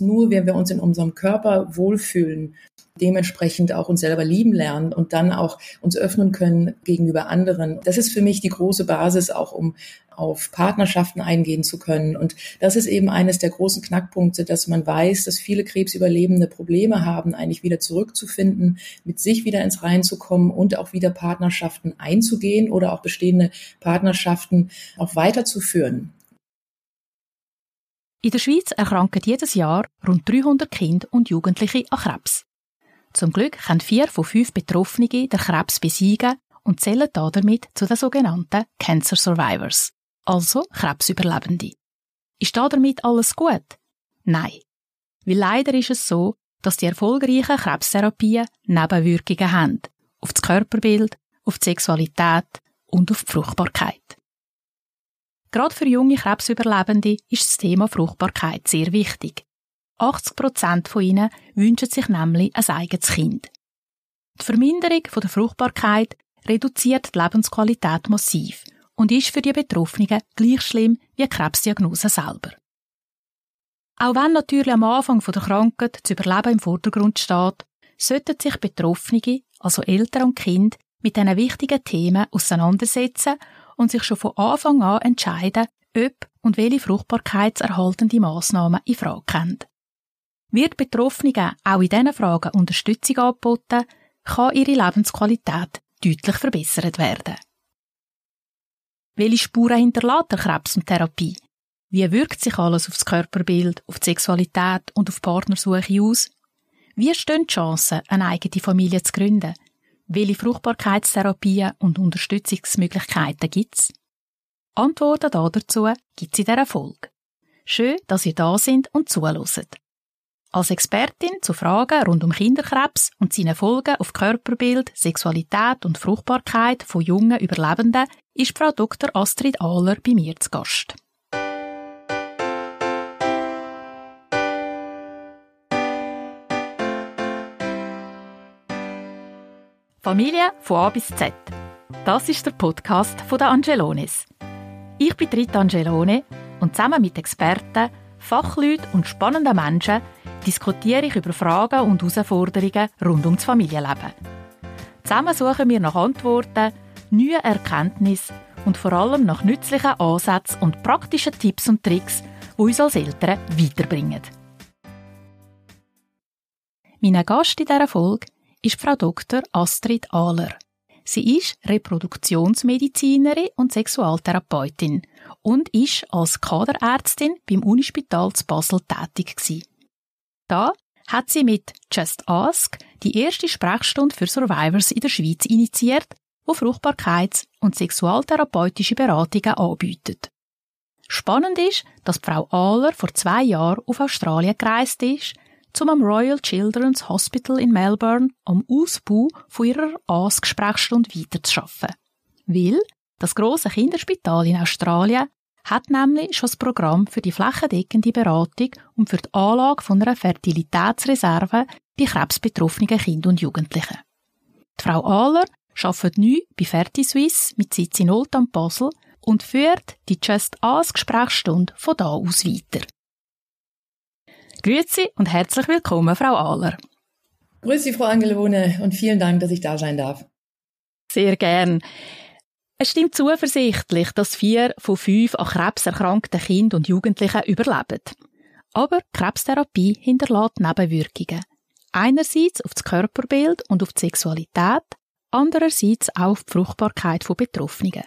Nur wenn wir uns in unserem Körper wohlfühlen, dementsprechend auch uns selber lieben lernen und dann auch uns öffnen können gegenüber anderen. Das ist für mich die große Basis auch, um auf Partnerschaften eingehen zu können. Und das ist eben eines der großen Knackpunkte, dass man weiß, dass viele Krebsüberlebende Probleme haben, eigentlich wieder zurückzufinden, mit sich wieder ins Rein zu kommen und auch wieder Partnerschaften einzugehen oder auch bestehende Partnerschaften auch weiterzuführen. In der Schweiz erkranken jedes Jahr rund 300 Kinder und Jugendliche an Krebs. Zum Glück können vier von fünf Betroffenen den Krebs besiegen und zählen damit zu den sogenannten Cancer Survivors, also Krebsüberlebende. Ist da damit alles gut? Nein. Weil leider ist es so, dass die erfolgreichen Krebstherapien Nebenwirkungen haben. Auf das Körperbild, auf die Sexualität und auf die Fruchtbarkeit. Gerade für junge Krebsüberlebende ist das Thema Fruchtbarkeit sehr wichtig. 80 Prozent von ihnen wünschen sich nämlich ein eigenes Kind. Die Verminderung der Fruchtbarkeit reduziert die Lebensqualität massiv und ist für die Betroffenen gleich schlimm wie die Krebsdiagnose selber. Auch wenn natürlich am Anfang der Krankheit das Überleben im Vordergrund steht, sollten sich Betroffene, also Eltern und Kind, mit diesen wichtigen Themen auseinandersetzen und sich schon von Anfang an entscheiden, ob und welche fruchtbarkeitserhaltende Massnahmen in Frage kommen. Wird Betroffenen auch in diesen Fragen Unterstützung angeboten, kann ihre Lebensqualität deutlich verbessert werden. Welche Spuren hinterlässt der Krebs und Therapie? Wie wirkt sich alles auf das Körperbild, auf die Sexualität und auf die Partnersuche aus? Wie stehen die Chancen, eine eigene Familie zu gründen? Welche Fruchtbarkeitstherapien und Unterstützungsmöglichkeiten gibt es? Antworten dazu gibt es in dieser Folge. Schön, dass ihr da sind und zuhört. Als Expertin zu Fragen rund um Kinderkrebs und seine Folgen auf Körperbild, Sexualität und Fruchtbarkeit von jungen Überlebenden ist Frau Dr. Astrid Ahler bei mir zu Gast. Familie von A bis Z. Das ist der Podcast von der Angelones. Ich bin Rita Angelone und zusammen mit Experten, Fachleuten und spannenden Menschen diskutiere ich über Fragen und Herausforderungen rund um das Familienleben. Zusammen suchen wir nach Antworten, neuen Erkenntnissen und vor allem nach nützlichen Ansätzen und praktischen Tipps und Tricks, die uns als Eltern weiterbringen. Mein Gast in dieser Folge ist Frau Dr. Astrid Ahler. Sie ist Reproduktionsmedizinerin und Sexualtherapeutin und ist als Kaderärztin beim Unispital zu Basel tätig gewesen. Da hat sie mit Just Ask die erste Sprechstunde für Survivors in der Schweiz initiiert, wo Fruchtbarkeits- und sexualtherapeutische Beratungen anbietet. Spannend ist, dass Frau Ahler vor zwei Jahren auf Australien gereist ist, um am Royal Children's Hospital in Melbourne am Ausbau von ihrer Ask-Sprechstunde weiterzuschaffen. Weil das große Kinderspital in Australien hat nämlich schon das Programm für die flächendeckende Beratung und für die Anlage von einer Fertilitätsreserve bei krebsbetroffenen Kindern und Jugendlichen. Die Frau Ahler arbeitet neu bei FertiSwiss mit Sitz in Oldham Basel und führt die Just Ask Gesprächsstunde von da aus weiter. Grüezi und herzlich willkommen, Frau Ahler. Grüezi, Frau Angelone, und vielen Dank, dass ich da sein darf. Sehr gern. Es stimmt zuversichtlich, dass vier von fünf an Krebs erkrankten Kindern und Jugendlichen überleben. Aber Krebstherapie hinterlässt Nebenwirkungen. Einerseits auf das Körperbild und auf die Sexualität, andererseits auch auf die Fruchtbarkeit von Betroffenen.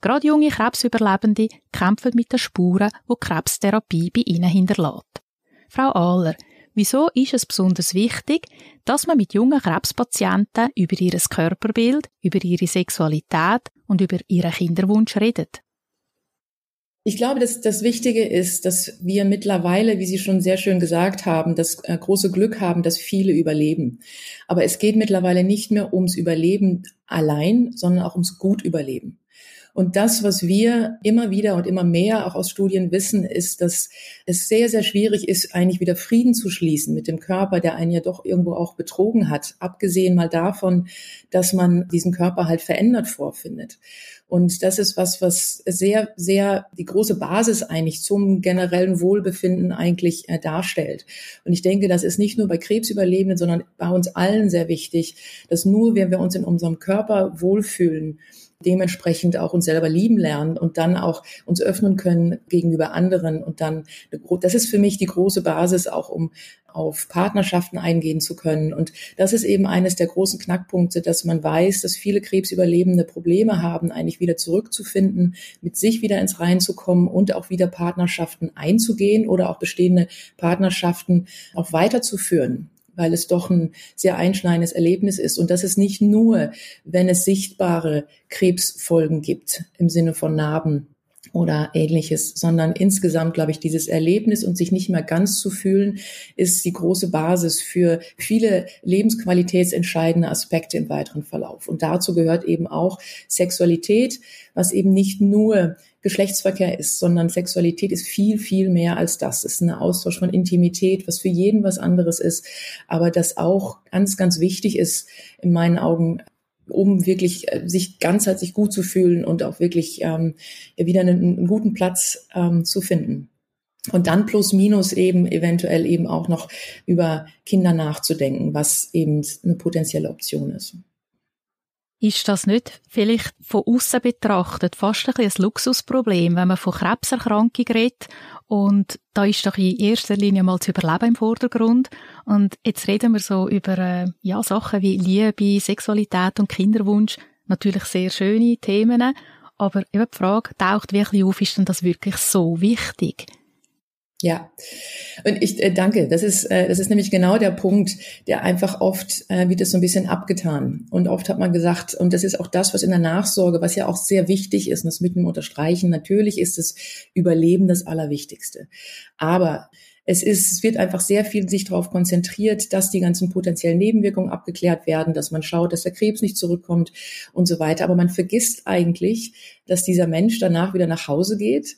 Gerade junge Krebsüberlebende kämpfen mit den Spuren, die, die Krebstherapie bei ihnen hinterlässt. Frau Ahler, Wieso ist es besonders wichtig, dass man mit jungen Krebspatienten über ihr Körperbild, über ihre Sexualität und über ihren Kinderwunsch redet? Ich glaube, dass das Wichtige ist, dass wir mittlerweile, wie Sie schon sehr schön gesagt haben, das äh, große Glück haben, dass viele überleben. Aber es geht mittlerweile nicht mehr ums Überleben allein, sondern auch ums Gutüberleben. Und das, was wir immer wieder und immer mehr auch aus Studien wissen, ist, dass es sehr, sehr schwierig ist, eigentlich wieder Frieden zu schließen mit dem Körper, der einen ja doch irgendwo auch betrogen hat. Abgesehen mal davon, dass man diesen Körper halt verändert vorfindet. Und das ist was, was sehr, sehr die große Basis eigentlich zum generellen Wohlbefinden eigentlich äh, darstellt. Und ich denke, das ist nicht nur bei Krebsüberlebenden, sondern bei uns allen sehr wichtig, dass nur wenn wir uns in unserem Körper wohlfühlen, dementsprechend auch uns selber lieben lernen und dann auch uns öffnen können gegenüber anderen und dann, das ist für mich die große Basis auch, um auf Partnerschaften eingehen zu können. Und das ist eben eines der großen Knackpunkte, dass man weiß, dass viele Krebsüberlebende Probleme haben, eigentlich wieder zurückzufinden, mit sich wieder ins Rein zu kommen und auch wieder Partnerschaften einzugehen oder auch bestehende Partnerschaften auch weiterzuführen weil es doch ein sehr einschneidendes Erlebnis ist. Und das ist nicht nur, wenn es sichtbare Krebsfolgen gibt im Sinne von Narben oder ähnliches, sondern insgesamt, glaube ich, dieses Erlebnis und sich nicht mehr ganz zu fühlen, ist die große Basis für viele lebensqualitätsentscheidende Aspekte im weiteren Verlauf. Und dazu gehört eben auch Sexualität, was eben nicht nur Geschlechtsverkehr ist, sondern Sexualität ist viel, viel mehr als das. Es ist ein Austausch von Intimität, was für jeden was anderes ist, aber das auch ganz, ganz wichtig ist in meinen Augen um wirklich äh, sich ganzheitlich gut zu fühlen und auch wirklich ähm, wieder einen, einen guten Platz ähm, zu finden. Und dann plus minus eben eventuell eben auch noch über Kinder nachzudenken, was eben eine potenzielle Option ist. Ist das nicht vielleicht von außen betrachtet fast ein, ein Luxusproblem, wenn man von Krebserkrankung redet? Und da ist doch in erster Linie mal zu überleben im Vordergrund. Und jetzt reden wir so über äh, ja Sachen wie Liebe, Sexualität und Kinderwunsch, natürlich sehr schöne Themen, aber eben die Frage taucht wirklich auf, ist denn das wirklich so wichtig? Ja, und ich äh, danke. Das ist, äh, das ist nämlich genau der Punkt, der einfach oft äh, wird es so ein bisschen abgetan. Und oft hat man gesagt, und das ist auch das, was in der Nachsorge, was ja auch sehr wichtig ist, und das mitten unterstreichen, natürlich ist das Überleben das Allerwichtigste. Aber es ist, es wird einfach sehr viel sich darauf konzentriert, dass die ganzen potenziellen Nebenwirkungen abgeklärt werden, dass man schaut, dass der Krebs nicht zurückkommt und so weiter. Aber man vergisst eigentlich, dass dieser Mensch danach wieder nach Hause geht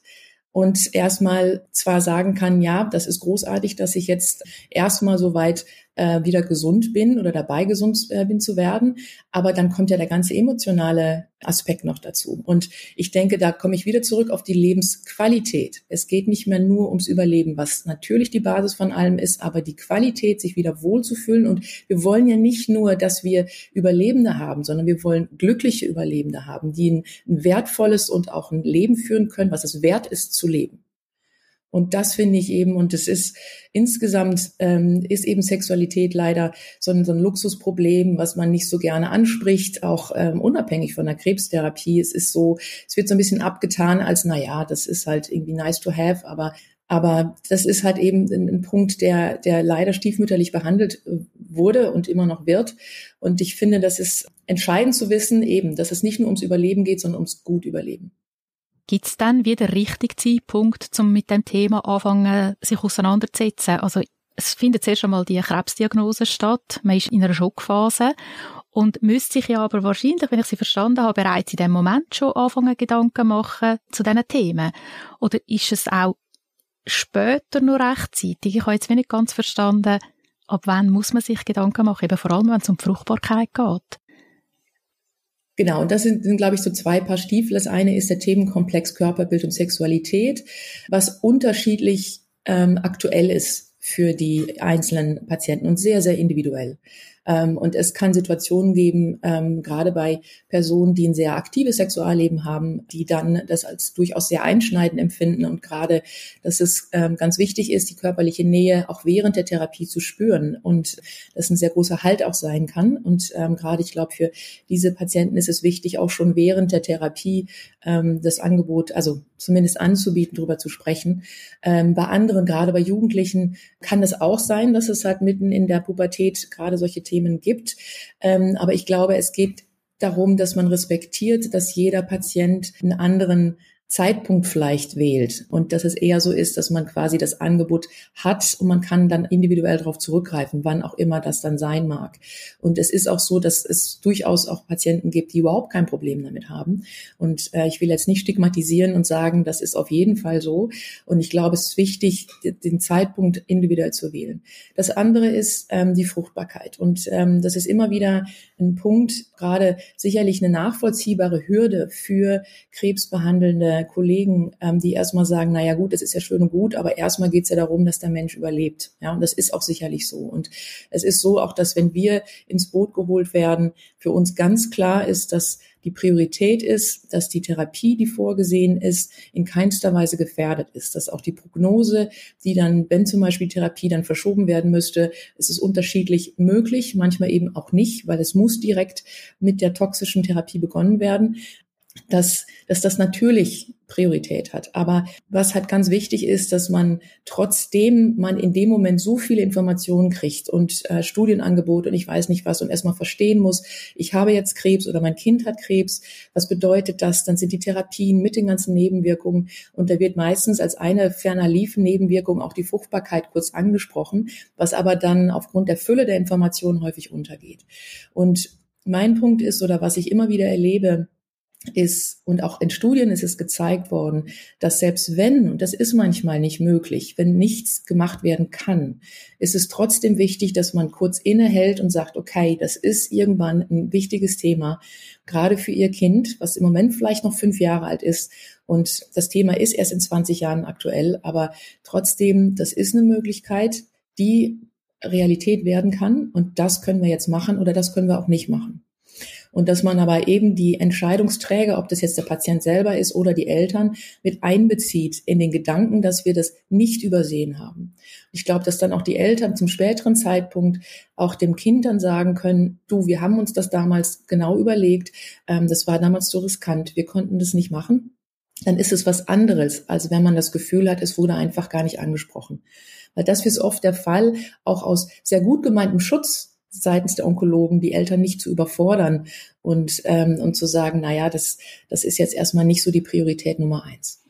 und erstmal zwar sagen kann, ja, das ist großartig, dass ich jetzt erstmal so weit äh, wieder gesund bin oder dabei gesund äh, bin zu werden. Aber dann kommt ja der ganze emotionale Aspekt noch dazu. Und ich denke, da komme ich wieder zurück auf die Lebensqualität. Es geht nicht mehr nur ums Überleben, was natürlich die Basis von allem ist, aber die Qualität, sich wieder wohlzufühlen. Und wir wollen ja nicht nur, dass wir Überlebende haben, sondern wir wollen glückliche Überlebende haben, die ein, ein wertvolles und auch ein Leben führen können, was es wert ist zu leben. Und das finde ich eben, und es ist insgesamt ähm, ist eben Sexualität leider so ein, so ein Luxusproblem, was man nicht so gerne anspricht, auch ähm, unabhängig von der Krebstherapie. Es ist so, es wird so ein bisschen abgetan als, na ja, das ist halt irgendwie nice to have, aber aber das ist halt eben ein, ein Punkt, der, der leider stiefmütterlich behandelt äh, wurde und immer noch wird. Und ich finde, das ist entscheidend zu wissen, eben, dass es nicht nur ums Überleben geht, sondern ums gut Überleben. Gibt es dann wieder der richtige Zeitpunkt, um mit dem Thema anfangen, sich auseinanderzusetzen? Also es findet zuerst einmal die Krebsdiagnose statt, man ist in einer Schockphase und müsste sich ja aber wahrscheinlich, wenn ich Sie verstanden habe, bereits in dem Moment schon anfangen, Gedanken machen zu diesen Themen. Oder ist es auch später nur rechtzeitig? Ich habe jetzt nicht ganz verstanden, ab wann muss man sich Gedanken machen, eben vor allem, wenn es um die Fruchtbarkeit geht. Genau, und das sind, sind, glaube ich, so zwei Paar Stiefel. Das eine ist der Themenkomplex Körperbild und Sexualität, was unterschiedlich ähm, aktuell ist für die einzelnen Patienten und sehr, sehr individuell. Ähm, und es kann Situationen geben, ähm, gerade bei Personen, die ein sehr aktives Sexualleben haben, die dann das als durchaus sehr einschneidend empfinden und gerade, dass es ähm, ganz wichtig ist, die körperliche Nähe auch während der Therapie zu spüren und das ein sehr großer Halt auch sein kann. Und ähm, gerade, ich glaube, für diese Patienten ist es wichtig, auch schon während der Therapie ähm, das Angebot, also zumindest anzubieten, darüber zu sprechen. Ähm, bei anderen, gerade bei Jugendlichen, kann es auch sein, dass es halt mitten in der Pubertät gerade solche Themen gibt. Ähm, aber ich glaube, es geht darum, dass man respektiert, dass jeder Patient einen anderen Zeitpunkt vielleicht wählt und dass es eher so ist, dass man quasi das Angebot hat und man kann dann individuell darauf zurückgreifen, wann auch immer das dann sein mag. Und es ist auch so, dass es durchaus auch Patienten gibt, die überhaupt kein Problem damit haben. Und äh, ich will jetzt nicht stigmatisieren und sagen, das ist auf jeden Fall so. Und ich glaube, es ist wichtig, den Zeitpunkt individuell zu wählen. Das andere ist ähm, die Fruchtbarkeit. Und ähm, das ist immer wieder ein Punkt, gerade sicherlich eine nachvollziehbare Hürde für krebsbehandelnde Kollegen, ähm, die erstmal sagen, na ja gut, das ist ja schön und gut, aber erstmal geht es ja darum, dass der Mensch überlebt. Ja, und das ist auch sicherlich so. Und es ist so auch, dass wenn wir ins Boot geholt werden, für uns ganz klar ist, dass die Priorität ist, dass die Therapie, die vorgesehen ist, in keinster Weise gefährdet ist, dass auch die Prognose, die dann, wenn zum Beispiel Therapie dann verschoben werden müsste, es ist unterschiedlich möglich, manchmal eben auch nicht, weil es muss direkt mit der toxischen Therapie begonnen werden dass, dass das natürlich Priorität hat. Aber was halt ganz wichtig ist, dass man trotzdem man in dem Moment so viele Informationen kriegt und äh, Studienangebote und ich weiß nicht was und erstmal verstehen muss, ich habe jetzt Krebs oder mein Kind hat Krebs, was bedeutet das? Dann sind die Therapien mit den ganzen Nebenwirkungen und da wird meistens als eine ferner liefen Nebenwirkung auch die Fruchtbarkeit kurz angesprochen, was aber dann aufgrund der Fülle der Informationen häufig untergeht. Und mein Punkt ist oder was ich immer wieder erlebe, ist, und auch in Studien ist es gezeigt worden, dass selbst wenn, und das ist manchmal nicht möglich, wenn nichts gemacht werden kann, ist es trotzdem wichtig, dass man kurz innehält und sagt, okay, das ist irgendwann ein wichtiges Thema, gerade für Ihr Kind, was im Moment vielleicht noch fünf Jahre alt ist. Und das Thema ist erst in 20 Jahren aktuell, aber trotzdem, das ist eine Möglichkeit, die Realität werden kann. Und das können wir jetzt machen oder das können wir auch nicht machen und dass man aber eben die Entscheidungsträger, ob das jetzt der Patient selber ist oder die Eltern, mit einbezieht in den Gedanken, dass wir das nicht übersehen haben. Ich glaube, dass dann auch die Eltern zum späteren Zeitpunkt auch dem Kind dann sagen können, du, wir haben uns das damals genau überlegt, ähm, das war damals so riskant, wir konnten das nicht machen. Dann ist es was anderes, als wenn man das Gefühl hat, es wurde einfach gar nicht angesprochen. Weil das ist oft der Fall, auch aus sehr gut gemeintem Schutz seitens der Onkologen, die Eltern nicht zu überfordern und, ähm, und zu sagen, na ja, das, das ist jetzt erstmal nicht so die Priorität Nummer eins.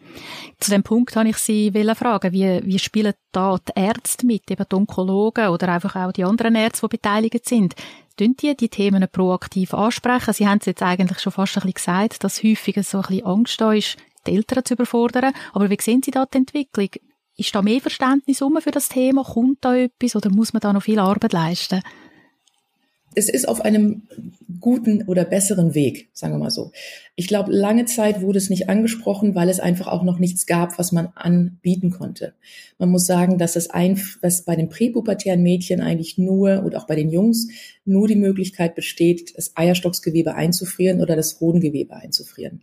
Zu dem Punkt habe ich Sie fragen, wie, wie spielen da die Ärzte mit, eben die Onkologen oder einfach auch die anderen Ärzte, die beteiligt sind? Tun die die Themen proaktiv ansprechen? Sie haben es jetzt eigentlich schon fast ein bisschen gesagt, dass häufig so ein bisschen Angst da ist, die Eltern zu überfordern. Aber wie sehen Sie da die Entwicklung? Ist da mehr Verständnis um für das Thema? Kommt da etwas oder muss man da noch viel Arbeit leisten? Es ist auf einem guten oder besseren Weg, sagen wir mal so. Ich glaube, lange Zeit wurde es nicht angesprochen, weil es einfach auch noch nichts gab, was man anbieten konnte. Man muss sagen, dass das ein, was bei den präpubertären Mädchen eigentlich nur und auch bei den Jungs nur die Möglichkeit besteht, das Eierstocksgewebe einzufrieren oder das Hodengewebe einzufrieren.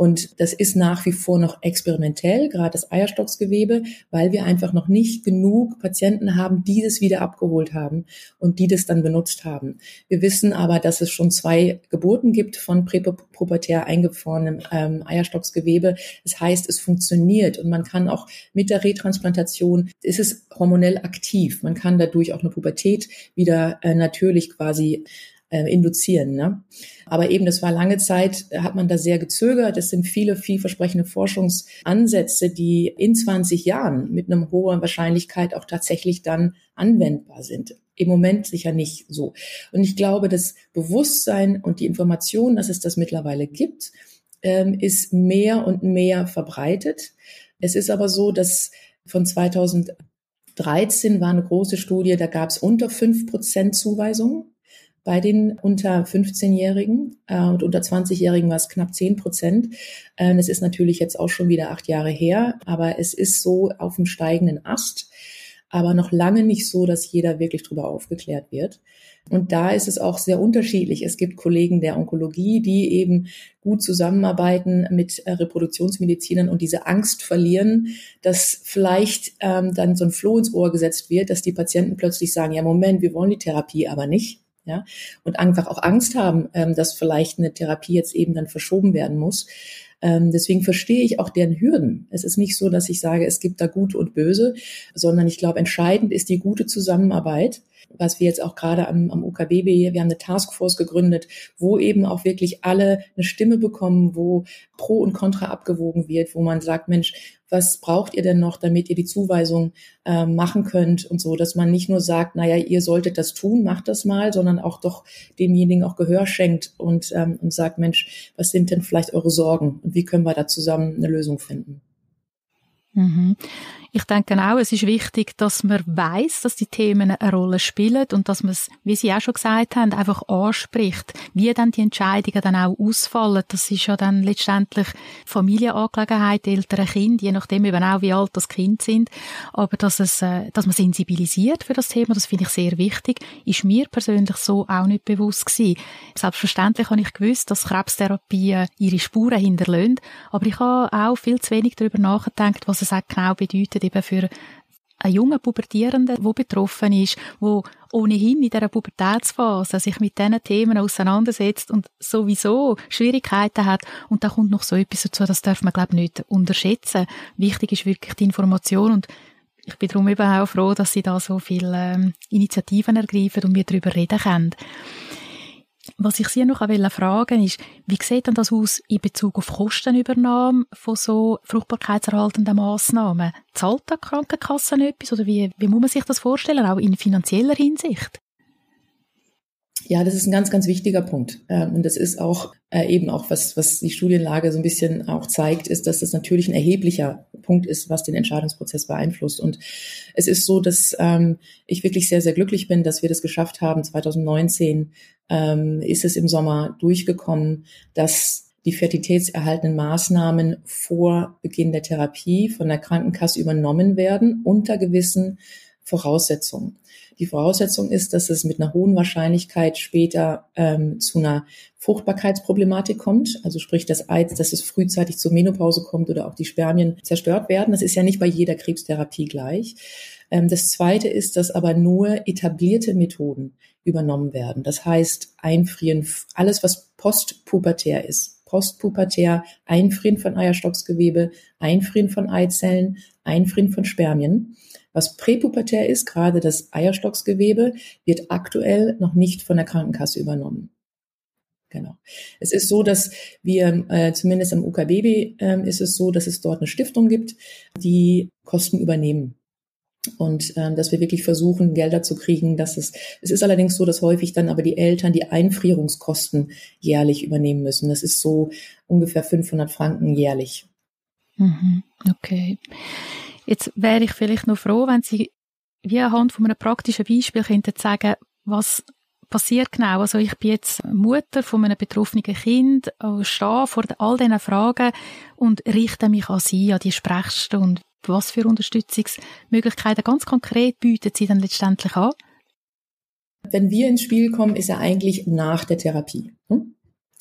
Und das ist nach wie vor noch experimentell, gerade das Eierstocksgewebe, weil wir einfach noch nicht genug Patienten haben, die das wieder abgeholt haben und die das dann benutzt haben. Wir wissen aber, dass es schon zwei Geburten gibt von präpubertär eingefrorenem ähm, Eierstocksgewebe. Das heißt, es funktioniert und man kann auch mit der Retransplantation, ist es hormonell aktiv. Man kann dadurch auch eine Pubertät wieder äh, natürlich quasi äh, induzieren. Ne? Aber eben, das war lange Zeit, hat man da sehr gezögert. Es sind viele vielversprechende Forschungsansätze, die in 20 Jahren mit einer hohen Wahrscheinlichkeit auch tatsächlich dann anwendbar sind. Im Moment sicher nicht so. Und ich glaube, das Bewusstsein und die Information, dass es das mittlerweile gibt, ähm, ist mehr und mehr verbreitet. Es ist aber so, dass von 2013 war eine große Studie, da gab es unter fünf Prozent Zuweisungen bei den unter 15-Jährigen äh, und unter 20-Jährigen war es knapp 10 Prozent. Ähm, es ist natürlich jetzt auch schon wieder acht Jahre her, aber es ist so auf dem steigenden Ast, aber noch lange nicht so, dass jeder wirklich darüber aufgeklärt wird. Und da ist es auch sehr unterschiedlich. Es gibt Kollegen der Onkologie, die eben gut zusammenarbeiten mit äh, Reproduktionsmedizinern und diese Angst verlieren, dass vielleicht ähm, dann so ein Floh ins Ohr gesetzt wird, dass die Patienten plötzlich sagen, ja Moment, wir wollen die Therapie aber nicht ja, und einfach auch Angst haben, ähm, dass vielleicht eine Therapie jetzt eben dann verschoben werden muss. Ähm, deswegen verstehe ich auch deren Hürden. Es ist nicht so, dass ich sage, es gibt da Gute und Böse, sondern ich glaube, entscheidend ist die gute Zusammenarbeit was wir jetzt auch gerade am, am UKBB, wir haben eine Taskforce gegründet, wo eben auch wirklich alle eine Stimme bekommen, wo Pro und Contra abgewogen wird, wo man sagt, Mensch, was braucht ihr denn noch, damit ihr die Zuweisung äh, machen könnt und so, dass man nicht nur sagt, naja, ihr solltet das tun, macht das mal, sondern auch doch demjenigen auch Gehör schenkt und, ähm, und sagt, Mensch, was sind denn vielleicht eure Sorgen wie können wir da zusammen eine Lösung finden? Mhm. Ich denke auch, es ist wichtig, dass man weiß, dass die Themen eine Rolle spielen und dass man es, wie Sie auch schon gesagt haben, einfach anspricht. Wie dann die Entscheidungen dann auch ausfallen, das ist ja dann letztendlich Familienangelegenheit, ältere Kinder, je nachdem eben auch, wie alt das Kind sind. Aber dass es, äh, dass man sensibilisiert für das Thema, das finde ich sehr wichtig, ist mir persönlich so auch nicht bewusst gewesen. Selbstverständlich habe ich gewusst, dass Krebstherapie ihre Spuren hinterlässt, aber ich habe auch viel zu wenig darüber nachgedacht, was es auch genau bedeutet, bedeutet eben für einen jungen Pubertierenden, der betroffen ist, wo ohnehin in dieser Pubertätsphase sich mit diesen Themen auseinandersetzt und sowieso Schwierigkeiten hat. Und da kommt noch so etwas dazu, das darf man, glaube ich, nicht unterschätzen. Wichtig ist wirklich die Information und ich bin darum eben auch froh, dass Sie da so viele ähm, Initiativen ergreifen und wir darüber reden können. Was ich Sie noch fragen ist, wie sieht denn das aus in Bezug auf Kostenübernahme von so fruchtbarkeitserhaltenden Massnahmen? Zahlt da die Krankenkasse etwas oder wie, wie muss man sich das vorstellen, auch in finanzieller Hinsicht? Ja, das ist ein ganz, ganz wichtiger Punkt. Ähm, und das ist auch äh, eben auch, was, was die Studienlage so ein bisschen auch zeigt, ist, dass das natürlich ein erheblicher Punkt ist, was den Entscheidungsprozess beeinflusst. Und es ist so, dass ähm, ich wirklich sehr, sehr glücklich bin, dass wir das geschafft haben. 2019 ähm, ist es im Sommer durchgekommen, dass die fertilitätserhaltenden Maßnahmen vor Beginn der Therapie von der Krankenkasse übernommen werden unter gewissen Voraussetzungen. Die Voraussetzung ist, dass es mit einer hohen Wahrscheinlichkeit später ähm, zu einer Fruchtbarkeitsproblematik kommt, also sprich das Eiz, dass es frühzeitig zur Menopause kommt oder auch die Spermien zerstört werden. Das ist ja nicht bei jeder Krebstherapie gleich. Ähm, das Zweite ist, dass aber nur etablierte Methoden übernommen werden. Das heißt, einfrieren, alles was postpubertär ist, postpubertär, einfrieren von Eierstocksgewebe, einfrieren von Eizellen, einfrieren von Spermien. Was präpubertär ist, gerade das Eierstocksgewebe, wird aktuell noch nicht von der Krankenkasse übernommen. Genau. Es ist so, dass wir, äh, zumindest am UKBB äh, ist es so, dass es dort eine Stiftung gibt, die Kosten übernehmen. Und ähm, dass wir wirklich versuchen, Gelder zu kriegen, dass es, es ist allerdings so, dass häufig dann aber die Eltern die Einfrierungskosten jährlich übernehmen müssen. Das ist so ungefähr 500 Franken jährlich. Mhm, okay. Jetzt wäre ich vielleicht noch froh, wenn Sie wie anhand von einem praktischen Beispiel könnten sagen, was passiert genau? Also ich bin jetzt Mutter von einem betroffenen Kind, äh, stehe vor all diesen Fragen und richte mich an Sie, an die Sprechstunde. Was für Unterstützungsmöglichkeiten ganz konkret bieten Sie dann letztendlich an? Wenn wir ins Spiel kommen, ist er eigentlich nach der Therapie. Hm?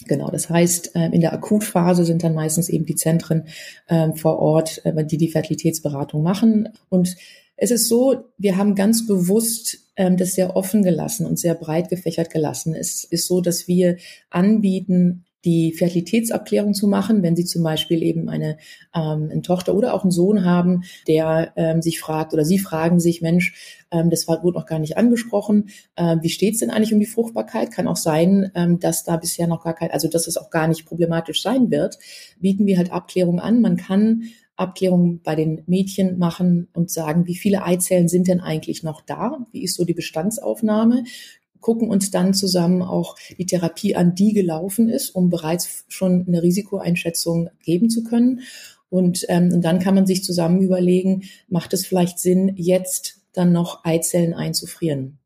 Genau, das heißt, ähm, in der Akutphase sind dann meistens eben die Zentren ähm, vor Ort, äh, die die Fertilitätsberatung machen. Und es ist so, wir haben ganz bewusst ähm, das sehr offen gelassen und sehr breit gefächert gelassen. Es ist so, dass wir anbieten, die Fertilitätsabklärung zu machen, wenn Sie zum Beispiel eben eine, ähm, eine Tochter oder auch einen Sohn haben, der ähm, sich fragt oder Sie fragen sich, Mensch, ähm, das wurde noch gar nicht angesprochen, äh, wie steht es denn eigentlich um die Fruchtbarkeit? Kann auch sein, ähm, dass da bisher noch gar kein, also dass es auch gar nicht problematisch sein wird, bieten wir halt Abklärung an. Man kann Abklärungen bei den Mädchen machen und sagen, wie viele Eizellen sind denn eigentlich noch da? Wie ist so die Bestandsaufnahme? Gucken uns dann zusammen auch die Therapie an, die gelaufen ist, um bereits schon eine Risikoeinschätzung geben zu können. Und, ähm, und dann kann man sich zusammen überlegen, macht es vielleicht Sinn, jetzt dann noch Eizellen einzufrieren?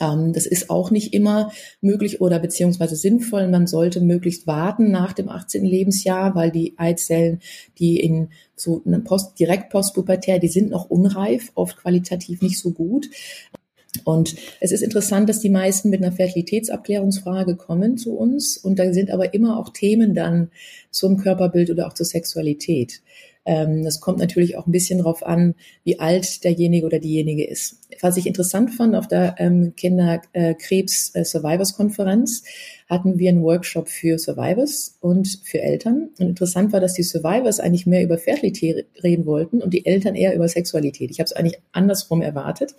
Ähm, das ist auch nicht immer möglich oder beziehungsweise sinnvoll. Man sollte möglichst warten nach dem 18. Lebensjahr, weil die Eizellen, die in so einem Post, direkt postpubertär, die sind noch unreif, oft qualitativ nicht so gut. Und es ist interessant, dass die meisten mit einer Fertilitätsabklärungsfrage kommen zu uns. Und da sind aber immer auch Themen dann zum Körperbild oder auch zur Sexualität. Ähm, das kommt natürlich auch ein bisschen darauf an, wie alt derjenige oder diejenige ist. Was ich interessant fand auf der ähm, Kinderkrebs-Survivors-Konferenz, hatten wir einen Workshop für Survivors und für Eltern. Und interessant war, dass die Survivors eigentlich mehr über Fertilität reden wollten und die Eltern eher über Sexualität. Ich habe es eigentlich andersrum erwartet,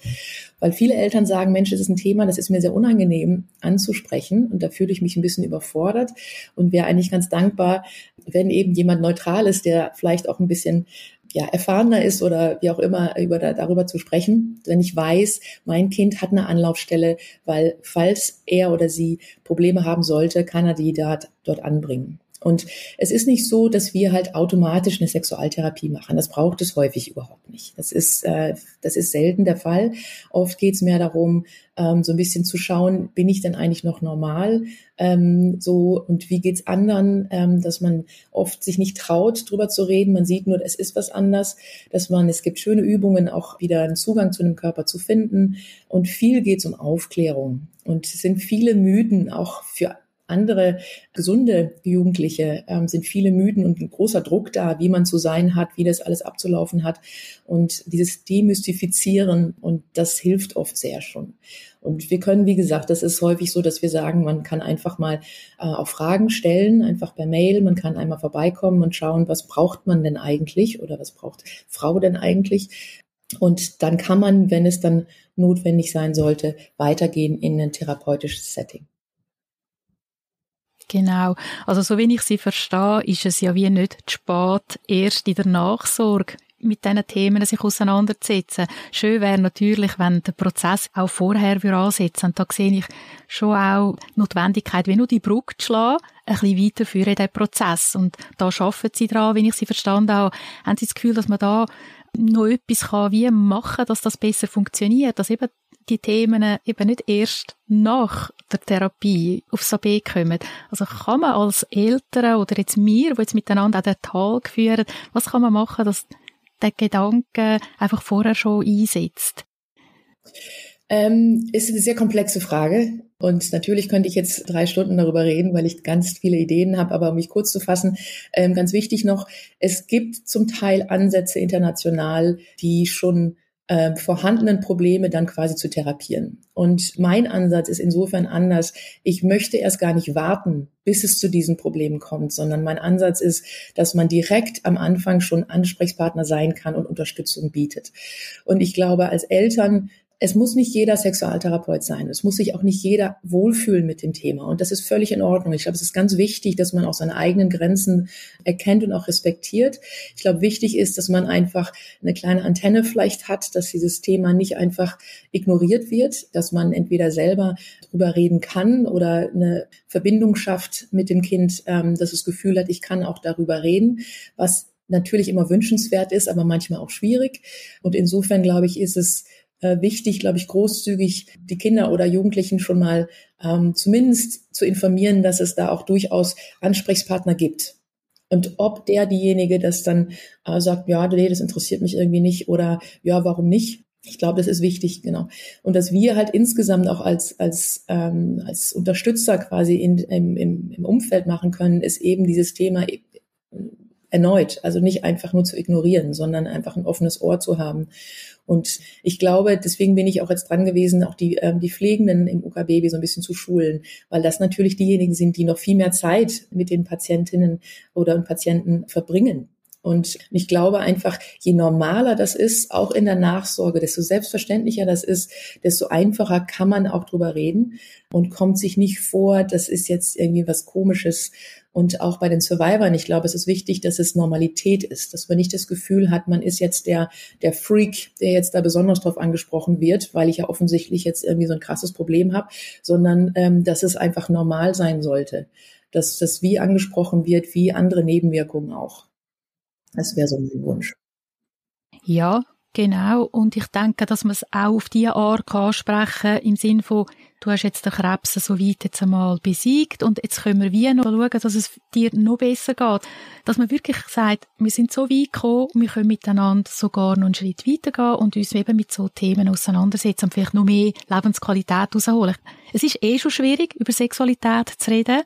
weil viele Eltern sagen, Mensch, das ist ein Thema, das ist mir sehr unangenehm anzusprechen und da fühle ich mich ein bisschen überfordert und wäre eigentlich ganz dankbar, wenn eben jemand neutral ist, der vielleicht auch ein bisschen ja, erfahrener ist oder wie auch immer über da, darüber zu sprechen, wenn ich weiß, mein Kind hat eine Anlaufstelle, weil falls er oder sie Probleme haben sollte, kann er die dort, dort anbringen. Und es ist nicht so, dass wir halt automatisch eine Sexualtherapie machen. Das braucht es häufig überhaupt nicht. Das ist, äh, das ist selten der Fall. Oft geht es mehr darum, ähm, so ein bisschen zu schauen, bin ich denn eigentlich noch normal? Ähm, so und wie geht's anderen? Ähm, dass man oft sich nicht traut, drüber zu reden. Man sieht nur, es ist was anders. Dass man, es gibt schöne Übungen, auch wieder einen Zugang zu dem Körper zu finden. Und viel geht's um Aufklärung. Und es sind viele Mythen auch für andere gesunde Jugendliche ähm, sind viele Mythen und ein großer Druck da, wie man zu sein hat, wie das alles abzulaufen hat. Und dieses Demystifizieren und das hilft oft sehr schon. Und wir können, wie gesagt, das ist häufig so, dass wir sagen, man kann einfach mal äh, auch Fragen stellen, einfach per Mail. Man kann einmal vorbeikommen und schauen, was braucht man denn eigentlich oder was braucht Frau denn eigentlich? Und dann kann man, wenn es dann notwendig sein sollte, weitergehen in ein therapeutisches Setting. Genau. Also so wie ich sie verstehe, ist es ja wie nicht zu spät, erst in der Nachsorge mit diesen Themen sich auseinanderzusetzen. Schön wäre natürlich, wenn der Prozess auch vorher ansetzen Und da sehe ich schon auch die Notwendigkeit, wie nur die Brücke zu schlagen, ein bisschen weiterführen in diesen Prozess. Und da arbeiten Sie dran, wenn ich Sie verstanden habe. Haben Sie das Gefühl, dass man da noch etwas kann, wie machen, dass das besser funktioniert, dass eben die Themen eben nicht erst nach der Therapie aufs AB kommen. Also kann man als Eltern oder jetzt wir, die jetzt miteinander auch den Tag führen, was kann man machen, dass der Gedanke einfach vorher schon einsetzt? Ähm, ist eine sehr komplexe Frage. Und natürlich könnte ich jetzt drei Stunden darüber reden, weil ich ganz viele Ideen habe. Aber um mich kurz zu fassen, ähm, ganz wichtig noch, es gibt zum Teil Ansätze international, die schon äh, vorhandenen Probleme dann quasi zu therapieren. Und mein Ansatz ist insofern anders. Ich möchte erst gar nicht warten, bis es zu diesen Problemen kommt, sondern mein Ansatz ist, dass man direkt am Anfang schon Ansprechpartner sein kann und Unterstützung bietet. Und ich glaube, als Eltern es muss nicht jeder Sexualtherapeut sein. Es muss sich auch nicht jeder wohlfühlen mit dem Thema. Und das ist völlig in Ordnung. Ich glaube, es ist ganz wichtig, dass man auch seine eigenen Grenzen erkennt und auch respektiert. Ich glaube, wichtig ist, dass man einfach eine kleine Antenne vielleicht hat, dass dieses Thema nicht einfach ignoriert wird, dass man entweder selber drüber reden kann oder eine Verbindung schafft mit dem Kind, ähm, dass es das Gefühl hat, ich kann auch darüber reden, was natürlich immer wünschenswert ist, aber manchmal auch schwierig. Und insofern, glaube ich, ist es äh, wichtig, glaube ich, großzügig die Kinder oder Jugendlichen schon mal ähm, zumindest zu informieren, dass es da auch durchaus Ansprechpartner gibt. Und ob der diejenige das dann äh, sagt, ja, nee, das interessiert mich irgendwie nicht oder ja, warum nicht? Ich glaube, das ist wichtig, genau. Und dass wir halt insgesamt auch als, als, ähm, als Unterstützer quasi in, im, im, im Umfeld machen können, ist eben dieses Thema erneut, also nicht einfach nur zu ignorieren, sondern einfach ein offenes Ohr zu haben. Und ich glaube, deswegen bin ich auch jetzt dran gewesen, auch die, ähm, die Pflegenden im UKB so ein bisschen zu schulen, weil das natürlich diejenigen sind, die noch viel mehr Zeit mit den Patientinnen oder Patienten verbringen. Und ich glaube einfach, je normaler das ist, auch in der Nachsorge, desto selbstverständlicher das ist, desto einfacher kann man auch drüber reden und kommt sich nicht vor, das ist jetzt irgendwie was Komisches. Und auch bei den Survivors, ich glaube, es ist wichtig, dass es Normalität ist, dass man nicht das Gefühl hat, man ist jetzt der, der Freak, der jetzt da besonders drauf angesprochen wird, weil ich ja offensichtlich jetzt irgendwie so ein krasses Problem habe, sondern ähm, dass es einfach normal sein sollte, dass das wie angesprochen wird, wie andere Nebenwirkungen auch. Das wäre so mein Wunsch. Ja, genau. Und ich denke, dass man es auch auf diese Art ansprechen kann, im Sinne von, du hast jetzt den Krebs so weit jetzt einmal besiegt und jetzt können wir wie noch schauen, dass es dir noch besser geht. Dass man wirklich sagt, wir sind so weit gekommen, wir können miteinander sogar noch einen Schritt weitergehen und uns eben mit so Themen auseinandersetzen und vielleicht noch mehr Lebensqualität rausholen. Es ist eh schon schwierig, über Sexualität zu reden.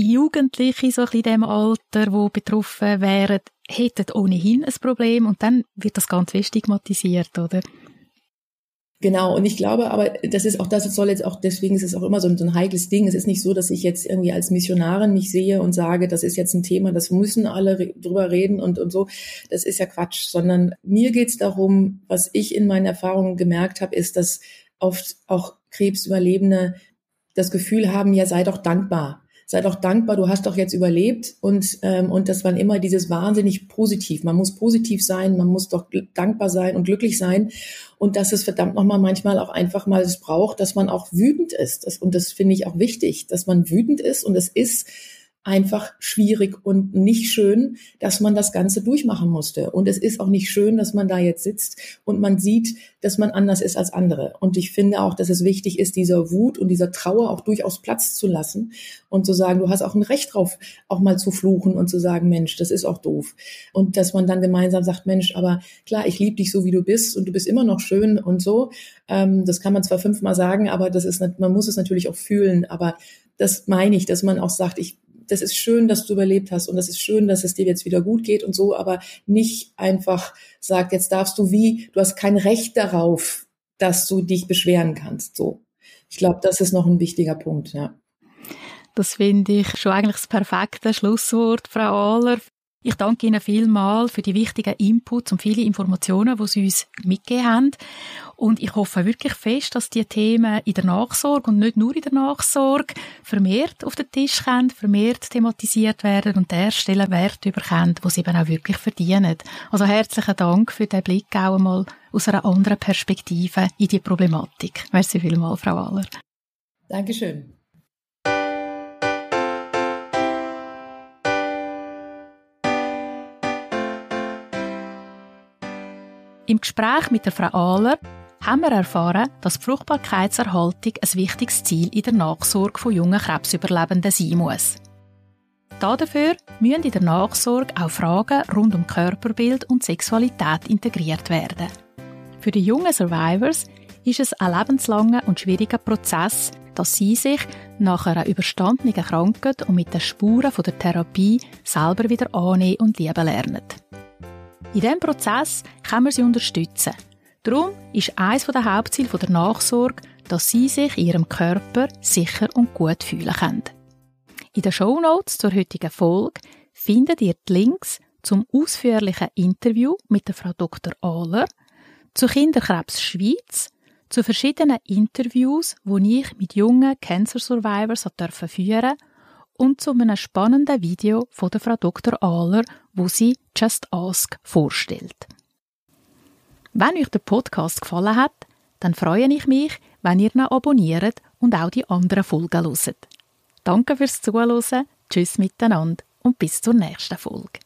Jugendliche, so ein bisschen in dem Alter, wo betroffen wären, hätten ohnehin ein Problem und dann wird das ganz fest stigmatisiert, oder? Genau, und ich glaube aber, das ist auch das, soll jetzt auch, deswegen ist es auch immer so ein, so ein heikles Ding. Es ist nicht so, dass ich jetzt irgendwie als Missionarin mich sehe und sage, das ist jetzt ein Thema, das müssen alle re drüber reden und, und so. Das ist ja Quatsch, sondern mir geht's darum, was ich in meinen Erfahrungen gemerkt habe, ist, dass oft auch Krebsüberlebende das Gefühl haben, ja, sei doch dankbar sei doch dankbar, du hast doch jetzt überlebt und, ähm, und das war immer dieses wahnsinnig positiv. Man muss positiv sein, man muss doch dankbar sein und glücklich sein und dass es verdammt nochmal manchmal auch einfach mal es braucht, dass man auch wütend ist. Das, und das finde ich auch wichtig, dass man wütend ist und es ist einfach schwierig und nicht schön, dass man das Ganze durchmachen musste. Und es ist auch nicht schön, dass man da jetzt sitzt und man sieht, dass man anders ist als andere. Und ich finde auch, dass es wichtig ist, dieser Wut und dieser Trauer auch durchaus Platz zu lassen und zu sagen, du hast auch ein Recht drauf, auch mal zu fluchen und zu sagen, Mensch, das ist auch doof. Und dass man dann gemeinsam sagt, Mensch, aber klar, ich liebe dich so, wie du bist und du bist immer noch schön und so. Ähm, das kann man zwar fünfmal sagen, aber das ist, man muss es natürlich auch fühlen. Aber das meine ich, dass man auch sagt, ich das ist schön, dass du überlebt hast und das ist schön, dass es dir jetzt wieder gut geht und so, aber nicht einfach sagt, jetzt darfst du wie, du hast kein Recht darauf, dass du dich beschweren kannst, so. Ich glaube, das ist noch ein wichtiger Punkt, ja. Das finde ich schon eigentlich das perfekte Schlusswort, Frau Ahler. Ich danke Ihnen vielmals für die wichtigen Inputs und viele Informationen, die Sie uns mitgegeben haben. Und ich hoffe wirklich fest, dass die Themen in der Nachsorge und nicht nur in der Nachsorge vermehrt auf den Tisch kommen, vermehrt thematisiert werden und der Stelle Wert überkommen, wo sie eben auch wirklich verdienen. Also herzlichen Dank für den Blick auch einmal aus einer anderen Perspektive in die Problematik. Merci vielmals, Frau Aller. Dankeschön. Im Gespräch mit der Frau Ahler haben wir erfahren, dass die Fruchtbarkeitserhaltung ein wichtiges Ziel in der Nachsorge von jungen Krebsüberlebenden sein muss. Dafür müssen in der Nachsorge auch Fragen rund um Körperbild und Sexualität integriert werden. Für die jungen Survivors ist es ein lebenslanger und schwieriger Prozess, dass sie sich nach einer überstandenen Krankheit und mit den Spuren der Therapie selber wieder annehmen und lieben lernen. In diesem Prozess kann man sie unterstützen – Darum ist eines der Hauptziele der Nachsorge, dass sie sich in ihrem Körper sicher und gut fühlen können. In den Shownotes zur heutigen Folge findet ihr die Links zum ausführlichen Interview mit der Frau Dr. Ahler, zur Kinderkrebs Schweiz, zu verschiedenen Interviews, die ich mit jungen Cancer Survivors führen durfte und zu einem spannenden Video von der Frau Dr. Ahler, wo sie Just Ask vorstellt. Wenn euch der Podcast gefallen hat, dann freue ich mich, wenn ihr ihn abonniert und auch die anderen Folgen hört. Danke fürs Zuhören, tschüss miteinander und bis zur nächsten Folge.